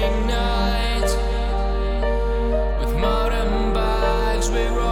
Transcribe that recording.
midnight with modern bikes we roll